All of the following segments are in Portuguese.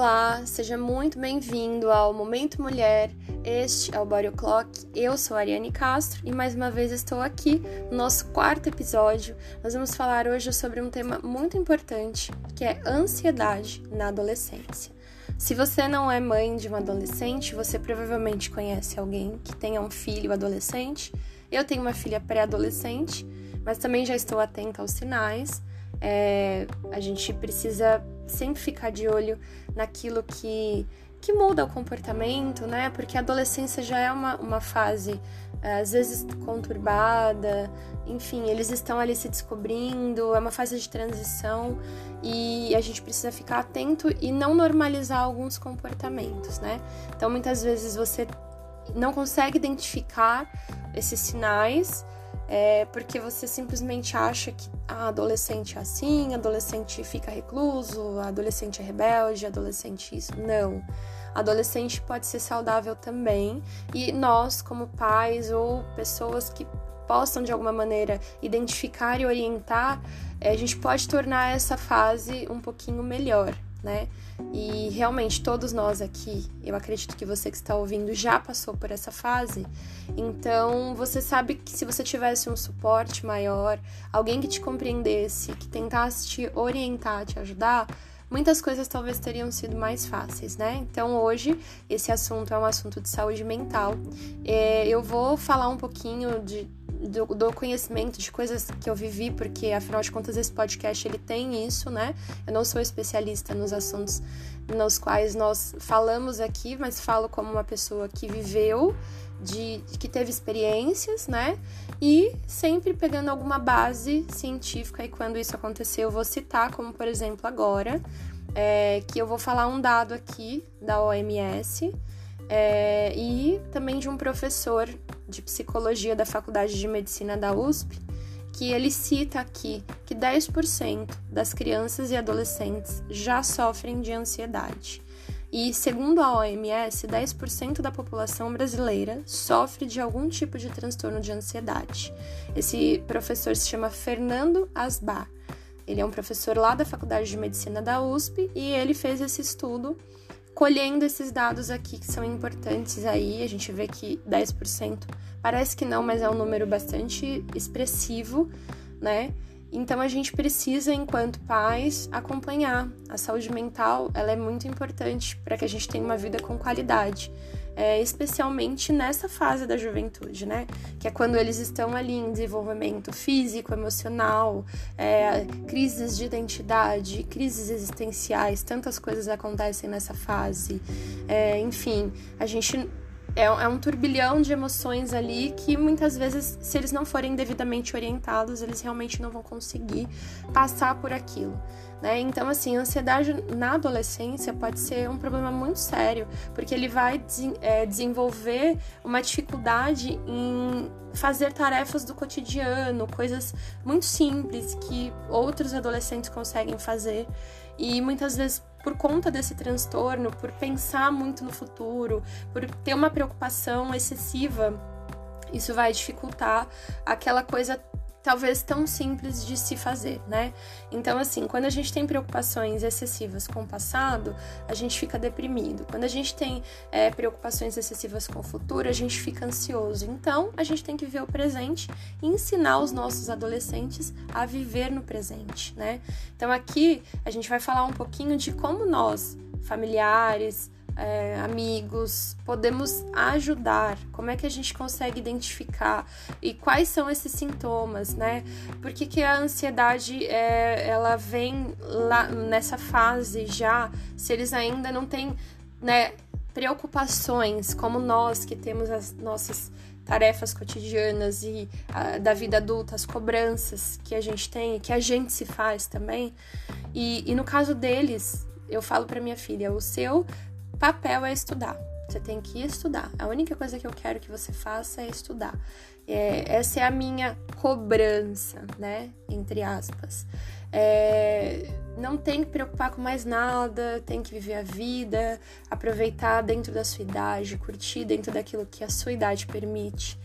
Olá, seja muito bem-vindo ao Momento Mulher. Este é o Body Clock. Eu sou a Ariane Castro e mais uma vez estou aqui no nosso quarto episódio. Nós vamos falar hoje sobre um tema muito importante, que é ansiedade na adolescência. Se você não é mãe de uma adolescente, você provavelmente conhece alguém que tenha um filho adolescente. Eu tenho uma filha pré-adolescente, mas também já estou atenta aos sinais. É, a gente precisa sempre ficar de olho naquilo que, que muda o comportamento, né? Porque a adolescência já é uma, uma fase, eh, às vezes, conturbada, enfim, eles estão ali se descobrindo, é uma fase de transição e a gente precisa ficar atento e não normalizar alguns comportamentos, né? Então, muitas vezes você não consegue identificar esses sinais é porque você simplesmente acha que a adolescente é assim, adolescente fica recluso, adolescente é rebelde, adolescente isso. Não. Adolescente pode ser saudável também e nós, como pais ou pessoas que possam de alguma maneira identificar e orientar, é, a gente pode tornar essa fase um pouquinho melhor né? E realmente todos nós aqui, eu acredito que você que está ouvindo já passou por essa fase. Então, você sabe que se você tivesse um suporte maior, alguém que te compreendesse, que tentasse te orientar, te ajudar, muitas coisas talvez teriam sido mais fáceis, né? Então hoje esse assunto é um assunto de saúde mental. É, eu vou falar um pouquinho de do, do, conhecimento de coisas que eu vivi, porque afinal de contas esse podcast ele tem isso, né? Eu não sou especialista nos assuntos nos quais nós falamos aqui, mas falo como uma pessoa que viveu, de que teve experiências, né? E sempre pegando alguma base científica e quando isso aconteceu eu vou citar, como por exemplo agora, é, que eu vou falar um dado aqui da OMS é, e também de um professor de psicologia da Faculdade de Medicina da USP, que ele cita aqui que 10% das crianças e adolescentes já sofrem de ansiedade. E, segundo a OMS, 10% da população brasileira sofre de algum tipo de transtorno de ansiedade. Esse professor se chama Fernando Asbar. Ele é um professor lá da Faculdade de Medicina da USP e ele fez esse estudo colhendo esses dados aqui que são importantes aí, a gente vê que 10% parece que não, mas é um número bastante expressivo, né? Então a gente precisa, enquanto pais, acompanhar. A saúde mental ela é muito importante para que a gente tenha uma vida com qualidade é, especialmente nessa fase da juventude, né? Que é quando eles estão ali em desenvolvimento físico, emocional, é, crises de identidade, crises existenciais, tantas coisas acontecem nessa fase. É, enfim, a gente é, é, um turbilhão de emoções ali que muitas vezes, se eles não forem devidamente orientados, eles realmente não vão conseguir passar por aquilo. Né? Então, assim, a ansiedade na adolescência pode ser um problema muito sério, porque ele vai é, desenvolver uma dificuldade em fazer tarefas do cotidiano, coisas muito simples que outros adolescentes conseguem fazer. E muitas vezes, por conta desse transtorno, por pensar muito no futuro, por ter uma preocupação excessiva, isso vai dificultar aquela coisa talvez tão simples de se fazer, né? Então, assim, quando a gente tem preocupações excessivas com o passado, a gente fica deprimido. Quando a gente tem é, preocupações excessivas com o futuro, a gente fica ansioso. Então, a gente tem que viver o presente e ensinar os nossos adolescentes a viver no presente, né? Então, aqui a gente vai falar um pouquinho de como nós, familiares, é, amigos, podemos ajudar? Como é que a gente consegue identificar e quais são esses sintomas, né? Por que, que a ansiedade é, ela vem lá nessa fase já, se eles ainda não têm, né? Preocupações como nós que temos as nossas tarefas cotidianas e a, da vida adulta, as cobranças que a gente tem, que a gente se faz também. E, e no caso deles, eu falo para minha filha, o seu Papel é estudar. Você tem que estudar. A única coisa que eu quero que você faça é estudar. É, essa é a minha cobrança, né? Entre aspas. É, não tem que preocupar com mais nada, tem que viver a vida, aproveitar dentro da sua idade, curtir dentro daquilo que a sua idade permite.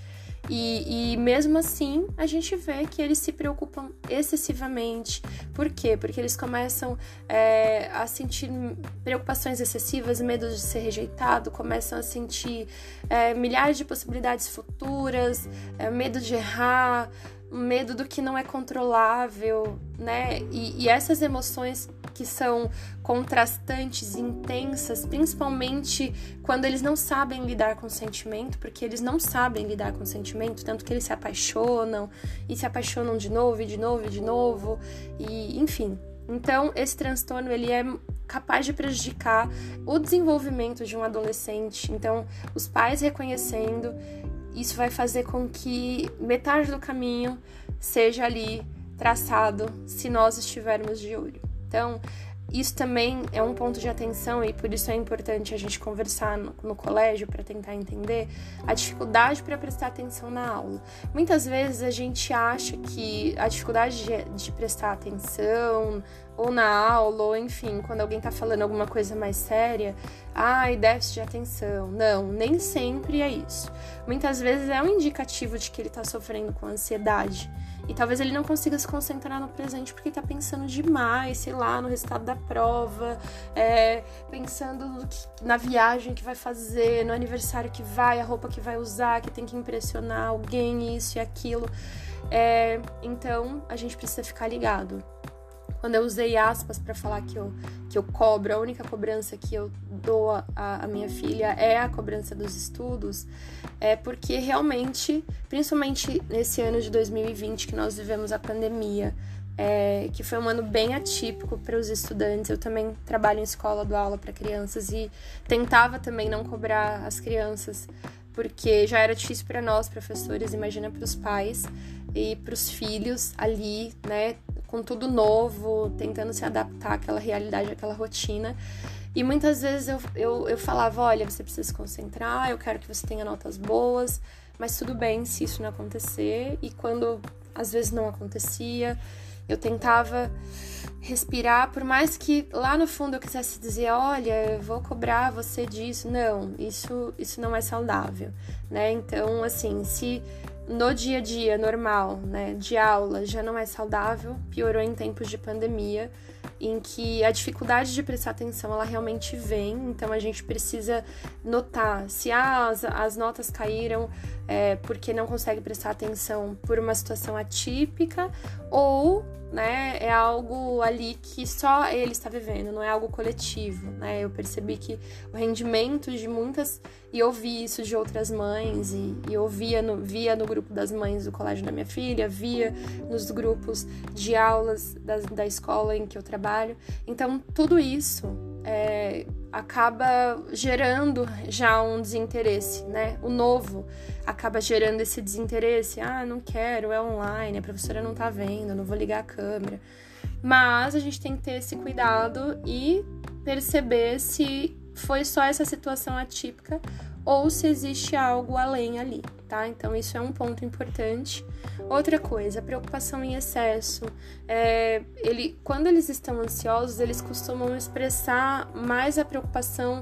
E, e mesmo assim, a gente vê que eles se preocupam excessivamente. Por quê? Porque eles começam é, a sentir preocupações excessivas, medo de ser rejeitado, começam a sentir é, milhares de possibilidades futuras, é, medo de errar, medo do que não é controlável, né? E, e, essas emoções que são contrastantes, intensas, principalmente quando eles não sabem lidar com o sentimento, porque eles não sabem lidar com o sentimento, tanto que eles se apaixonam e se apaixonam de novo e de novo e de novo, e enfim. Então, esse transtorno ele é capaz de prejudicar o desenvolvimento de um adolescente. Então, os pais reconhecendo isso vai fazer com que metade do caminho seja ali traçado se nós estivermos de olho. Então, isso também é um ponto de atenção e por isso é importante a gente conversar no, no colégio para tentar entender a dificuldade para prestar atenção na aula. Muitas vezes a gente acha que a dificuldade de, de prestar atenção ou na aula, ou enfim, quando alguém está falando alguma coisa mais séria, ai, déficit de atenção. Não, nem sempre é isso. Muitas vezes é um indicativo de que ele está sofrendo com ansiedade. E talvez ele não consiga se concentrar no presente porque está pensando demais, sei lá, no resultado da prova, é, pensando na viagem que vai fazer, no aniversário que vai, a roupa que vai usar, que tem que impressionar alguém, isso e aquilo. É, então a gente precisa ficar ligado. Quando eu usei aspas para falar que eu, que eu cobro, a única cobrança que eu dou a minha filha é a cobrança dos estudos, é porque realmente, principalmente nesse ano de 2020 que nós vivemos a pandemia, é, que foi um ano bem atípico para os estudantes. Eu também trabalho em escola, dou aula para crianças e tentava também não cobrar as crianças, porque já era difícil para nós, professores, imagina para os pais e para os filhos ali, né, com tudo novo, tentando se adaptar àquela realidade, àquela rotina. E muitas vezes eu, eu, eu falava: olha, você precisa se concentrar, eu quero que você tenha notas boas, mas tudo bem se isso não acontecer. E quando às vezes não acontecia, eu tentava respirar, por mais que lá no fundo eu quisesse dizer, olha, eu vou cobrar você disso. Não, isso isso não é saudável, né? Então, assim, se no dia a dia normal, né, de aula, já não é saudável, piorou em tempos de pandemia, em que a dificuldade de prestar atenção ela realmente vem, então a gente precisa notar se ah, as, as notas caíram é, porque não consegue prestar atenção por uma situação atípica ou né, é algo ali que só ele está vivendo, não é algo coletivo, né? Eu percebi que o rendimento de muitas e ouvi isso de outras mães e, e ouvia no, via no grupo das mães do colégio da minha filha, via nos grupos de aulas da, da escola em que eu trabalho. Então tudo isso é, acaba gerando já um desinteresse, né? O novo acaba gerando esse desinteresse. Ah, não quero, é online, a professora não tá vendo, não vou ligar a câmera. Mas a gente tem que ter esse cuidado e perceber se foi só essa situação atípica ou se existe algo além ali, tá? Então isso é um ponto importante. Outra coisa, preocupação em excesso. É, ele, quando eles estão ansiosos, eles costumam expressar mais a preocupação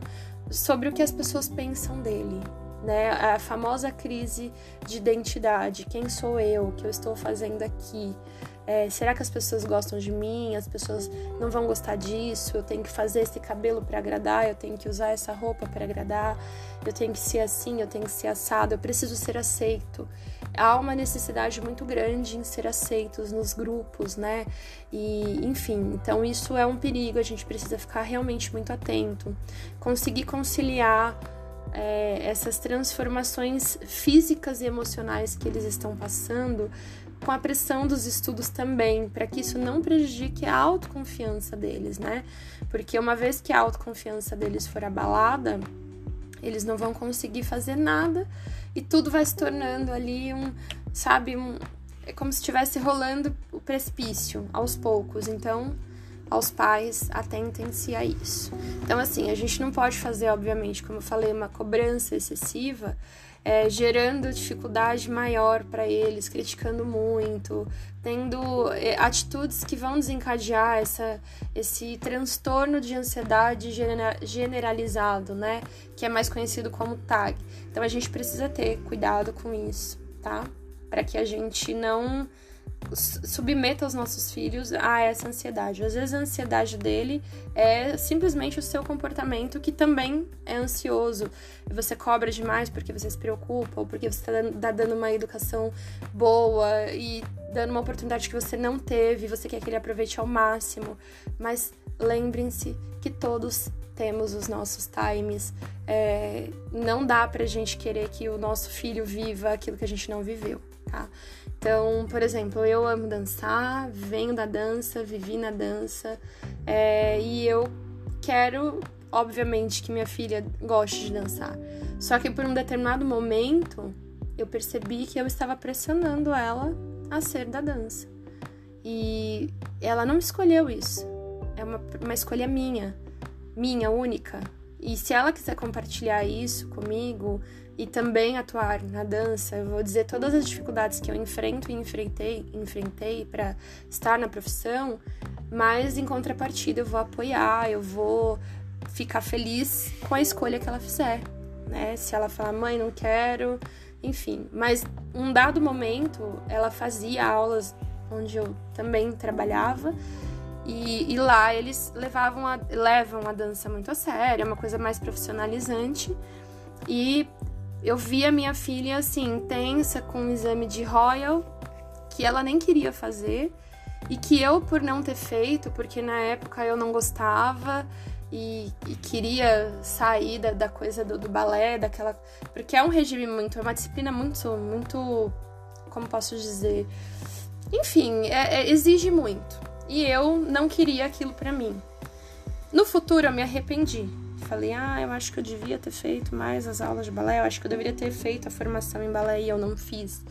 sobre o que as pessoas pensam dele, né? A famosa crise de identidade. Quem sou eu? O que eu estou fazendo aqui? É, será que as pessoas gostam de mim? As pessoas não vão gostar disso? Eu tenho que fazer esse cabelo para agradar? Eu tenho que usar essa roupa para agradar? Eu tenho que ser assim? Eu tenho que ser assado? Eu preciso ser aceito? Há uma necessidade muito grande em ser aceitos nos grupos, né? E, enfim, então isso é um perigo. A gente precisa ficar realmente muito atento. Conseguir conciliar é, essas transformações físicas e emocionais que eles estão passando com a pressão dos estudos também, para que isso não prejudique a autoconfiança deles, né? Porque uma vez que a autoconfiança deles for abalada, eles não vão conseguir fazer nada e tudo vai se tornando ali um, sabe, um, é como se estivesse rolando o precipício aos poucos. Então, aos pais, atentem-se a isso. Então, assim, a gente não pode fazer, obviamente, como eu falei, uma cobrança excessiva, é, gerando dificuldade maior para eles, criticando muito, tendo é, atitudes que vão desencadear essa, esse transtorno de ansiedade generalizado, né? Que é mais conhecido como TAG. Então a gente precisa ter cuidado com isso. tá? Para que a gente não submeta os nossos filhos a essa ansiedade. Às vezes a ansiedade dele é simplesmente o seu comportamento que também é ansioso. Você cobra demais porque você se preocupa ou porque você está dando uma educação boa e dando uma oportunidade que você não teve, você quer que ele aproveite ao máximo. Mas lembrem-se que todos temos os nossos times. É, não dá pra gente querer que o nosso filho viva aquilo que a gente não viveu, tá? Então, por exemplo, eu amo dançar, venho da dança, vivi na dança, é, e eu quero, obviamente, que minha filha goste de dançar. Só que por um determinado momento, eu percebi que eu estava pressionando ela a ser da dança. E ela não escolheu isso. É uma, uma escolha minha, minha única. E se ela quiser compartilhar isso comigo, e também atuar na dança. Eu vou dizer todas as dificuldades que eu enfrento e enfrentei, enfrentei para estar na profissão, mas em contrapartida eu vou apoiar, eu vou ficar feliz com a escolha que ela fizer, né? Se ela falar, mãe, não quero, enfim. Mas um dado momento ela fazia aulas onde eu também trabalhava. E, e lá eles levavam a, levam a dança muito a sério, é uma coisa mais profissionalizante. E eu vi a minha filha assim, tensa com um exame de Royal que ela nem queria fazer e que eu, por não ter feito, porque na época eu não gostava e, e queria sair da, da coisa do, do, balé, daquela. Porque é um regime muito, é uma disciplina muito, muito. Como posso dizer? Enfim, é, é, exige muito. E eu não queria aquilo para mim. No futuro eu me arrependi, falei, ah, eu acho que eu devia ter feito mais as aulas de balé, eu acho que eu deveria ter feito a formação em balé e eu não fiz.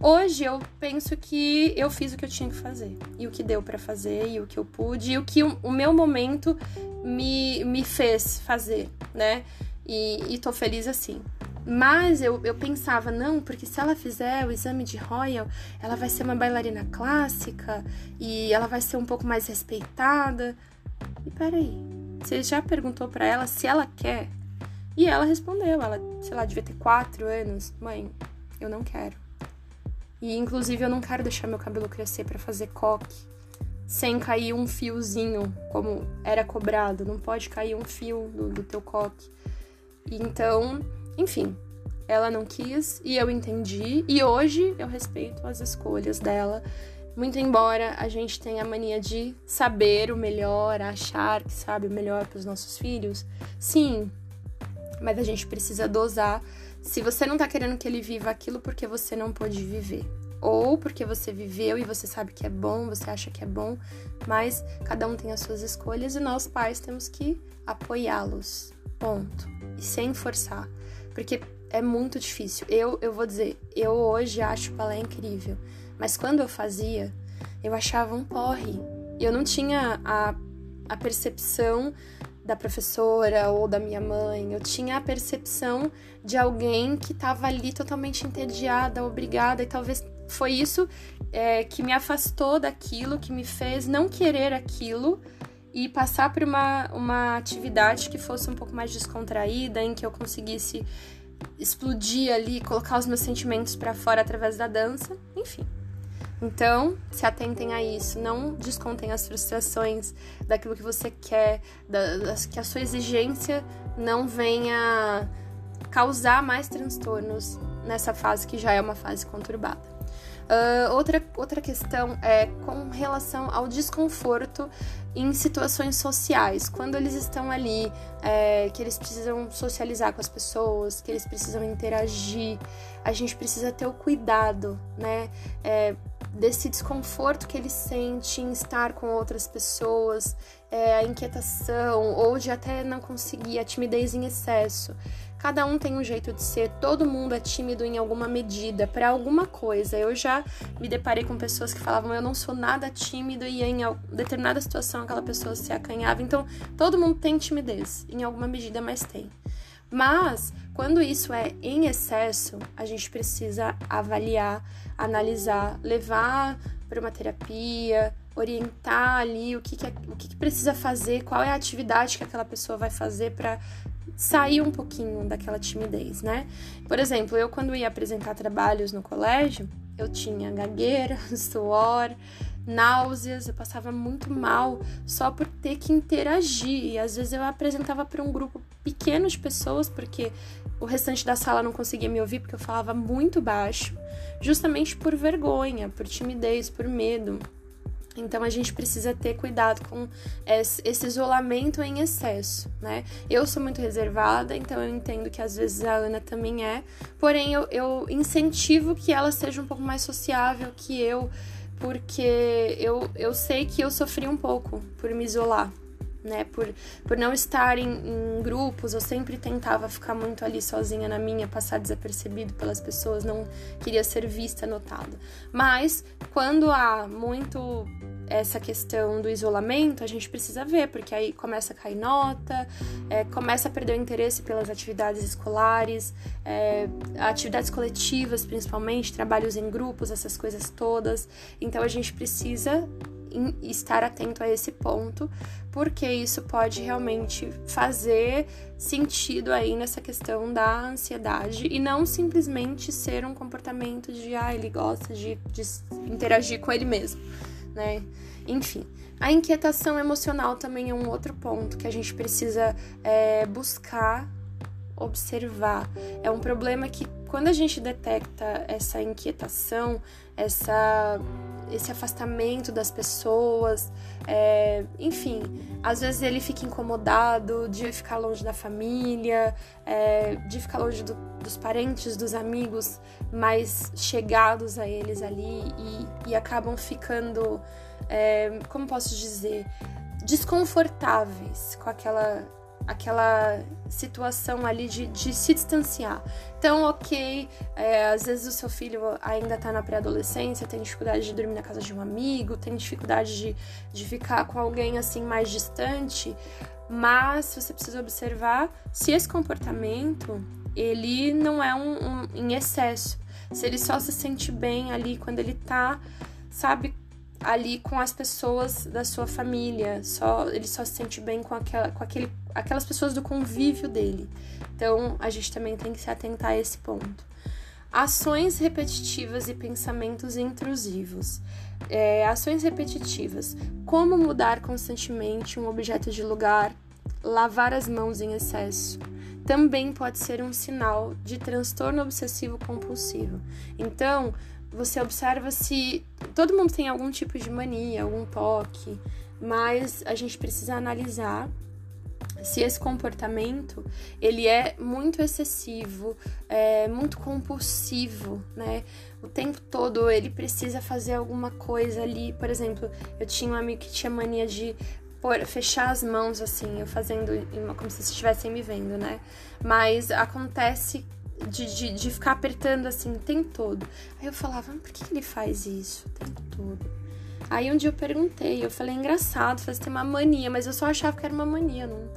Hoje eu penso que eu fiz o que eu tinha que fazer, e o que deu para fazer, e o que eu pude, e o que o, meu momento me, me fez fazer, né? E, e tô feliz assim. Mas eu, eu pensava, não, porque se ela fizer o exame de Royal, ela vai ser uma bailarina clássica e ela vai ser um pouco mais respeitada. E peraí, você já perguntou para ela se ela quer? E ela respondeu, ela, sei lá, devia ter quatro anos. Mãe, eu não quero. E inclusive eu não quero deixar meu cabelo crescer para fazer coque sem cair um fiozinho, como era cobrado. Não pode cair um fio do, do teu coque. Então, enfim, ela não quis e eu entendi. E hoje eu respeito as escolhas dela muito embora a gente tenha a mania de saber o melhor, achar que sabe o melhor para os nossos filhos, sim, mas a gente precisa dosar. Se você não tá querendo que ele viva aquilo porque você não pôde viver, ou porque você viveu e você sabe que é bom, você acha que é bom, mas cada um tem as suas escolhas e nós pais temos que apoiá-los. Ponto. E sem forçar, porque é muito difícil. Eu eu vou dizer, eu hoje acho o balé incrível mas quando eu fazia, eu achava um porre. Eu não tinha a, a percepção da professora ou da minha mãe, eu tinha a percepção de alguém que estava ali totalmente entediada, obrigada, e talvez foi isso é, que me afastou daquilo, que me fez não querer aquilo e passar por uma, uma atividade que fosse um pouco mais descontraída, em que eu conseguisse explodir ali, colocar os meus sentimentos para fora através da dança, enfim. Então, se atentem a isso, não descontem as frustrações daquilo que você quer, da, da, que a sua exigência não venha causar mais transtornos nessa fase que já é uma fase conturbada. Uh, outra, outra questão é com relação ao desconforto em situações sociais, quando eles estão ali, é, que eles precisam socializar com as pessoas, que eles precisam interagir, a gente precisa ter o cuidado, né? É, desse desconforto que ele sente em estar com outras pessoas, é, a inquietação ou de até não conseguir, a timidez em excesso. Cada um tem um jeito de ser, todo mundo é tímido em alguma medida, para alguma coisa. Eu já me deparei com pessoas que falavam eu não sou nada tímido e em determinada situação aquela pessoa se acanhava. Então, todo mundo tem timidez, em alguma medida, mas tem. Mas, quando isso é em excesso, a gente precisa avaliar, analisar, levar para uma terapia, orientar ali o que, que, é, o que, que precisa fazer, qual é a atividade que aquela pessoa vai fazer para sair um pouquinho daquela timidez, né? Por exemplo, eu quando ia apresentar trabalhos no colégio, eu tinha gagueira, suor, náuseas, eu passava muito mal só por ter que interagir. E às vezes eu apresentava para um grupo pequeno de pessoas, porque o restante da sala não conseguia me ouvir, porque eu falava muito baixo, justamente por vergonha, por timidez, por medo. Então a gente precisa ter cuidado com esse isolamento em excesso, né? Eu sou muito reservada, então eu entendo que às vezes a Ana também é, porém eu, eu incentivo que ela seja um pouco mais sociável que eu, porque eu, eu sei que eu sofri um pouco por me isolar, né? Por, por não estar em, em, grupos, eu sempre tentava ficar muito ali sozinha na minha, passar desapercebido pelas pessoas, não queria ser vista, notada. Mas quando há muito essa questão do isolamento, a gente precisa ver, porque aí começa a cair nota, é, começa a perder o interesse pelas atividades escolares, é, atividades coletivas, principalmente, trabalhos em grupos, essas coisas todas. Então a gente precisa estar atento a esse ponto, porque isso pode realmente fazer sentido aí nessa questão da ansiedade e não simplesmente ser um comportamento de ah, ele gosta de, de interagir com ele mesmo, né? Enfim, a inquietação emocional também é um outro ponto que a gente precisa é, buscar observar. É um problema que quando a gente detecta essa inquietação, essa esse afastamento das pessoas, é, enfim, às vezes ele fica incomodado de ficar longe da família, é, de ficar longe do, dos parentes, dos amigos mais chegados a eles ali e, e acabam ficando, é, como posso dizer, desconfortáveis com aquela aquela situação ali de, de se distanciar. Então, ok, é, às vezes o seu filho ainda tá na pré-adolescência, tem dificuldade de dormir na casa de um amigo, tem dificuldade de, de ficar com alguém assim mais distante, mas você precisa observar se esse comportamento ele não é um, um em excesso, se ele só se sente bem ali quando ele tá, sabe, ali com as pessoas da sua família, só ele só se sente bem com aquela, com aquele, aquelas pessoas do convívio dele. Então a gente também tem que se atentar a esse ponto. Ações repetitivas e pensamentos intrusivos. É, ações repetitivas. Como mudar constantemente um objeto de lugar, lavar as mãos em excesso. Também pode ser um sinal de transtorno obsessivo compulsivo. Então, você observa se todo mundo tem algum tipo de mania, algum toque, mas a gente precisa analisar se esse comportamento ele é muito excessivo, é muito compulsivo, né? O tempo todo ele precisa fazer alguma coisa ali. Por exemplo, eu tinha um amigo que tinha mania de por, fechar as mãos assim, eu fazendo como se estivessem me vendo, né? Mas acontece de, de, de, ficar apertando assim o tempo todo. Aí eu falava, por que ele faz isso o tempo todo? Aí um dia eu perguntei, eu falei, engraçado, faz ter uma mania, mas eu só achava que era uma mania, não,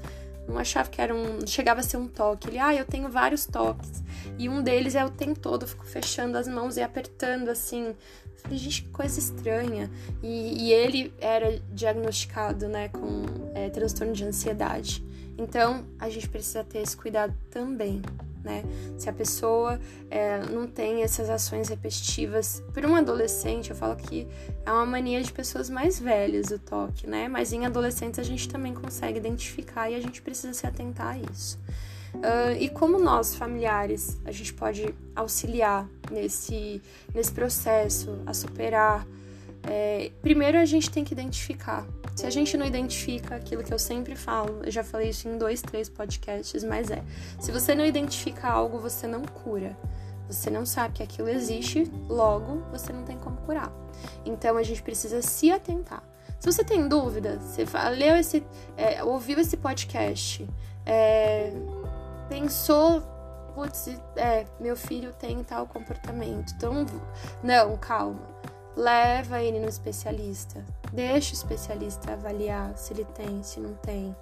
não achava que era um. chegava a ser um toque. Ele, ah, eu tenho vários toques. E um deles é o tempo todo, eu fico fechando as mãos e apertando assim. Eu falei, gente, que coisa estranha. E, e ele era diagnosticado, né, com é, transtorno de ansiedade. Então, a gente precisa ter esse cuidado também né? Se a pessoa é, não tem essas ações repetitivas, para um adolescente, eu falo que é uma mania de pessoas mais velhas o toque, né? Mas em adolescentes a gente também consegue identificar e a gente precisa se atentar a isso. Uh, e como nós, familiares, a gente pode auxiliar nesse, nesse processo, a superar é, primeiro a gente tem que identificar. Se a gente não identifica aquilo que eu sempre falo, eu já falei isso em dois, três podcasts, mas é: se você não identifica algo, você não cura. Você não sabe que aquilo existe, logo você não tem como curar. Então a gente precisa se atentar. Se você tem dúvida, você leu esse, é, ouviu esse podcast, é, pensou, putz, é, meu filho tem tal comportamento. Então, não, calma leva ele no especialista. Deixa o especialista avaliar se ele tem, se não tem.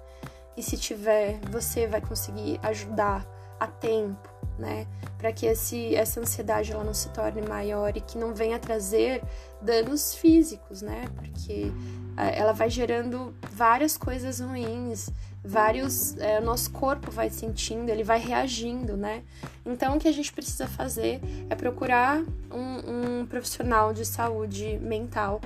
E se tiver, você vai conseguir ajudar a tempo, né? Para que esse, essa ansiedade ela não se torne maior e que não venha trazer danos físicos, né? Porque é, ela vai gerando várias coisas ruins, vários. É, nosso corpo vai sentindo, ele vai reagindo, né? Então, o que a gente precisa fazer é procurar um, um profissional de saúde mental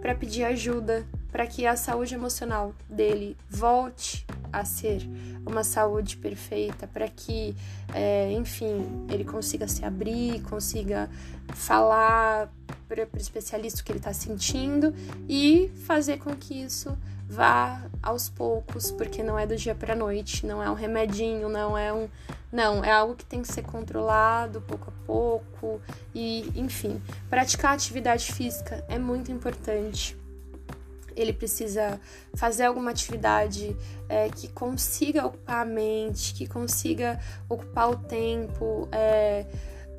para pedir ajuda, para que a saúde emocional dele volte a ser uma saúde perfeita, para que, é, enfim, ele consiga se abrir, consiga falar para o especialista o que ele está sentindo e fazer com que isso vá aos poucos, porque não é do dia para noite, não é um remedinho, não é um. Não, é algo que tem que ser controlado pouco a pouco e, enfim, praticar atividade física é muito importante ele precisa fazer alguma atividade é, que consiga ocupar a mente, que consiga ocupar o tempo, é,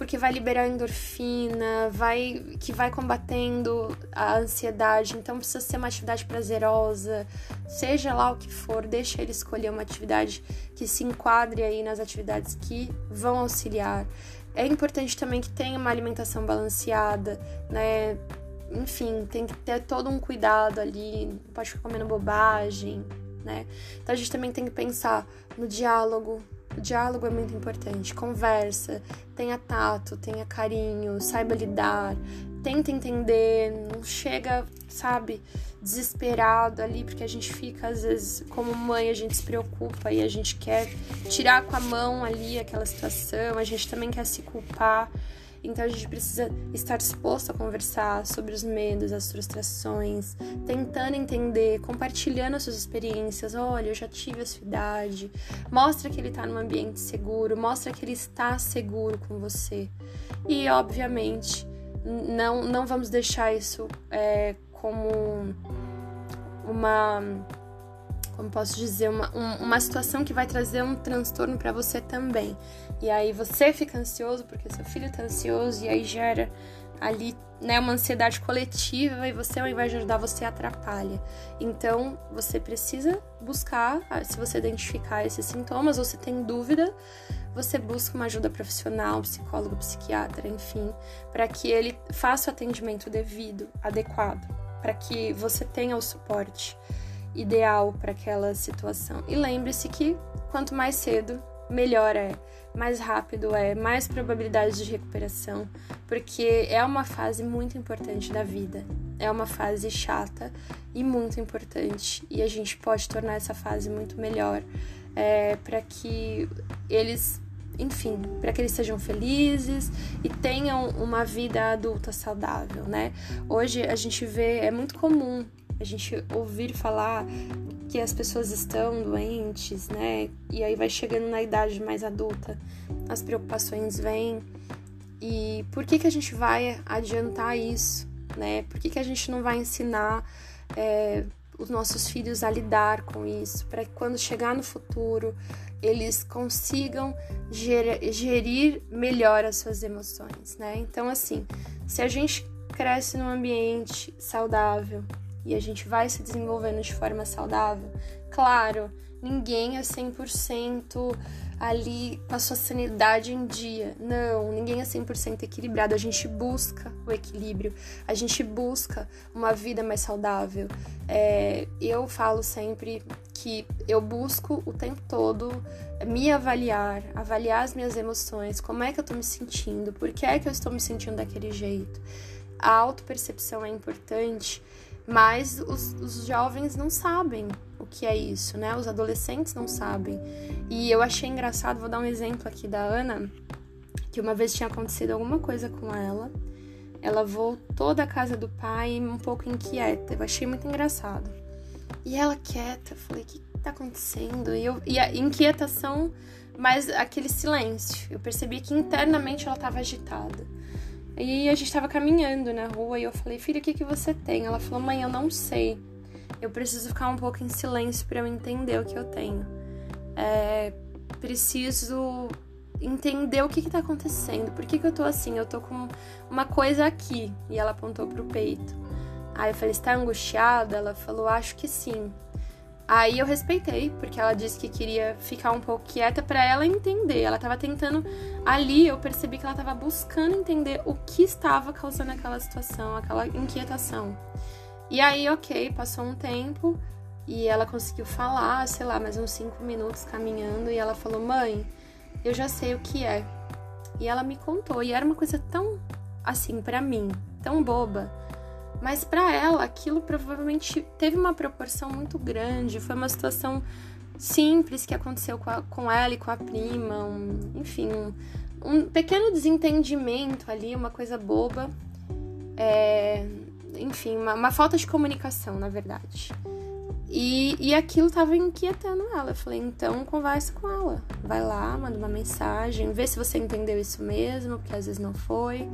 porque vai liberar endorfina, vai que vai combatendo a ansiedade. Então precisa ser uma atividade prazerosa, seja lá o que for, deixa ele escolher uma atividade que se enquadre aí nas atividades que vão auxiliar. É importante também que tenha uma alimentação balanceada, né? enfim, tem que ter todo um cuidado ali, não pode ficar comendo bobagem, né? Então a gente também tem que pensar no diálogo. O diálogo é muito importante. Conversa, tenha tato, tenha carinho, saiba lidar, tenta entender, não chega, sabe, desesperado ali, porque a gente fica, às vezes, como mãe, a gente se preocupa e a gente quer tirar com a mão ali aquela situação, a gente também quer se culpar. Então a gente precisa estar disposto a conversar sobre os medos, as frustrações, tentando entender, compartilhando as suas experiências. Olha, eu já tive essa idade. Mostra que ele está num ambiente seguro, mostra que ele está seguro com você. E, obviamente, não, não vamos deixar isso é, como uma como posso dizer, uma, um, uma situação que vai trazer um transtorno para você também. E aí você fica ansioso porque seu filho tá ansioso e aí gera ali né, uma ansiedade coletiva e você, ao invés de ajudar, você atrapalha. Então, você precisa buscar, ah, se você identificar esses sintomas ou se tem dúvida, você busca uma ajuda profissional, psicólogo, psiquiatra, enfim, para que ele faça o atendimento devido, adequado, para que você tenha o suporte ideal para aquela situação. E lembre-se que quanto mais cedo, melhor é, mais rápido é, mais probabilidades de recuperação, porque é uma fase muito importante da vida. É uma fase chata e muito importante, e a gente pode tornar essa fase muito melhor é, para que eles enfim, para que eles sejam felizes e tenham uma vida adulta saudável, né? Hoje a gente vê, é muito comum a gente ouvir falar que as pessoas estão doentes, né? E aí vai chegando na idade mais adulta, as preocupações vêm. E por que, que a gente vai adiantar isso, né? Por que, que a gente não vai ensinar é, os nossos filhos a lidar com isso, para que quando chegar no futuro eles consigam gerir, gerir melhor as suas emoções, né? Então, assim, se a gente cresce num ambiente saudável, e a gente vai se desenvolvendo de forma saudável. Claro, ninguém é 100% ali com a sua sanidade em dia. Não, ninguém é 100% equilibrado. A gente busca o equilíbrio, a gente busca uma vida mais saudável. É, eu falo sempre que eu busco o tempo todo me avaliar, avaliar as minhas emoções, como é que eu tô me sentindo, por que é que eu estou me sentindo daquele jeito. A autopercepção é importante mas os, os jovens não sabem o que é isso, né? Os adolescentes não sabem. E eu achei engraçado, vou dar um exemplo aqui da Ana, que uma vez tinha acontecido alguma coisa com ela. Ela voltou da casa do pai um pouco inquieta. Eu achei muito engraçado. E ela quieta, eu falei, o que tá acontecendo? E, eu, e a inquietação, mas aquele silêncio. Eu percebi que internamente ela estava agitada. E a gente tava caminhando na rua e eu falei, filha, o que, que você tem? Ela falou, mãe, eu não sei. Eu preciso ficar um pouco em silêncio para eu entender o que eu tenho. É, preciso entender o que, que tá acontecendo. Por que, que eu tô assim? Eu tô com uma coisa aqui. E ela apontou pro peito. Aí eu falei, está angustiada? Ela falou, acho que sim. Aí eu respeitei, porque ela disse que queria ficar um pouco quieta para ela entender. Ela tava tentando ali, eu percebi que ela tava buscando entender o que estava causando aquela situação, aquela inquietação. E aí, OK, passou um tempo e ela conseguiu falar, sei lá, mais uns cinco minutos caminhando e ela falou: "Mãe, eu já sei o que é". E ela me contou, e era uma coisa tão assim para mim, tão boba mas para ela, aquilo provavelmente teve uma proporção muito grande. Foi uma situação simples que aconteceu com, a, com ela e com a prima. Um, enfim, um, um, pequeno desentendimento ali, uma coisa boba. É, enfim, uma, uma, falta de comunicação, na verdade. E, e aquilo tava inquietando ela. Eu falei, então conversa com ela. Vai lá, manda uma mensagem, vê se você entendeu isso mesmo, porque às vezes não foi.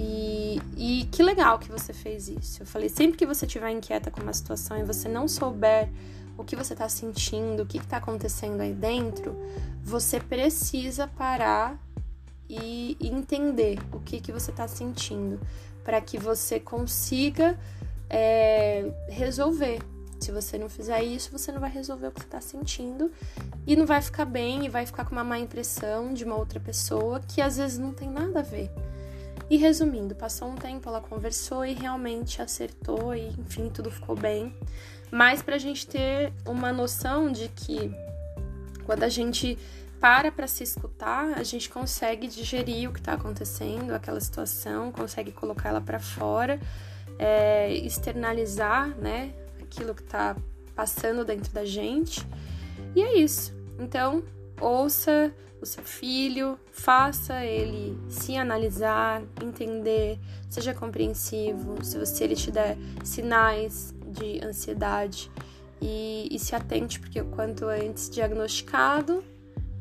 E, e que legal que você fez isso. Eu falei, sempre que você estiver inquieta com uma situação e você não souber o que você está sentindo, o que está acontecendo aí dentro, você precisa parar e entender o que, que você está sentindo, para que você consiga é, resolver. Se você não fizer isso, você não vai resolver o que você está sentindo e não vai ficar bem e vai ficar com uma má impressão de uma outra pessoa que às vezes não tem nada a ver. E resumindo, passou um tempo, ela conversou e realmente acertou e enfim, tudo ficou bem. Mas para a gente ter uma noção de que quando a gente para para se escutar, a gente consegue digerir o que está acontecendo, aquela situação, consegue colocar ela para fora, é, externalizar, né, aquilo que está passando dentro da gente. E é isso. Então, ouça o seu filho, faça ele se analisar, entender, seja compreensivo, se você ele te der sinais de ansiedade e, e se atente, porque quanto antes diagnosticado,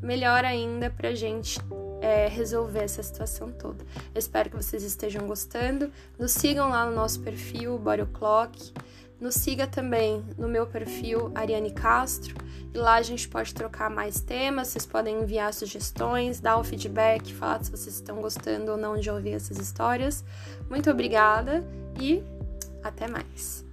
melhor ainda para a gente é, resolver essa situação toda. Eu espero que vocês estejam gostando. Nos sigam lá no nosso perfil, Body Clock. Nos siga também no meu perfil, Ariane Castro. E lá a gente pode trocar mais temas, vocês podem enviar sugestões, dar um feedback, falar se vocês estão gostando ou não de ouvir essas histórias. Muito obrigada e até mais!